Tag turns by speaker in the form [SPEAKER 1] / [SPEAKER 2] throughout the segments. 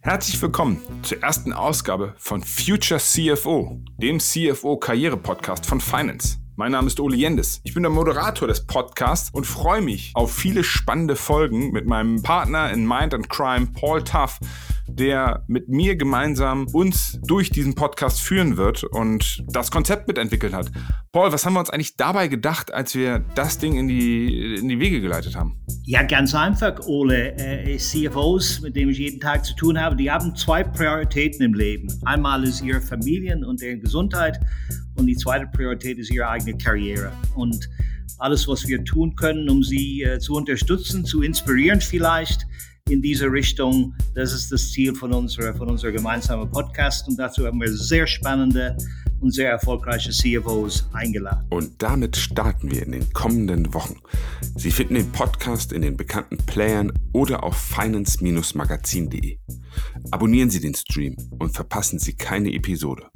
[SPEAKER 1] Herzlich willkommen zur ersten Ausgabe von Future CFO, dem CFO-Karriere-Podcast von Finance. Mein Name ist Oli Jendes. Ich bin der Moderator des Podcasts und freue mich auf viele spannende Folgen mit meinem Partner in Mind and Crime, Paul Tuff, der mit mir gemeinsam uns durch diesen Podcast führen wird und das Konzept mitentwickelt hat. Paul, was haben wir uns eigentlich dabei gedacht, als wir das Ding in die, in die Wege geleitet haben?
[SPEAKER 2] Ja, ganz einfach, Ole. Äh, CFOs, mit denen ich jeden Tag zu tun habe, die haben zwei Prioritäten im Leben. Einmal ist ihre Familien und deren Gesundheit und die zweite Priorität ist ihre eigene Karriere. Und alles, was wir tun können, um sie äh, zu unterstützen, zu inspirieren vielleicht, in diese Richtung. Das ist das Ziel von unserer, von unserer gemeinsamen Podcast und dazu haben wir sehr spannende und sehr erfolgreiche CFOs eingeladen.
[SPEAKER 1] Und damit starten wir in den kommenden Wochen. Sie finden den Podcast in den bekannten Playern oder auf finance-magazin.de. Abonnieren Sie den Stream und verpassen Sie keine Episode.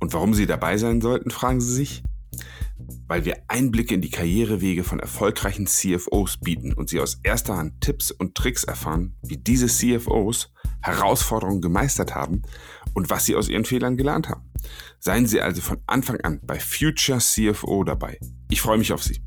[SPEAKER 1] Und warum Sie dabei sein sollten, fragen Sie sich? weil wir Einblicke in die Karrierewege von erfolgreichen CFOs bieten und Sie aus erster Hand Tipps und Tricks erfahren, wie diese CFOs Herausforderungen gemeistert haben und was sie aus ihren Fehlern gelernt haben. Seien Sie also von Anfang an bei Future CFO dabei. Ich freue mich auf Sie.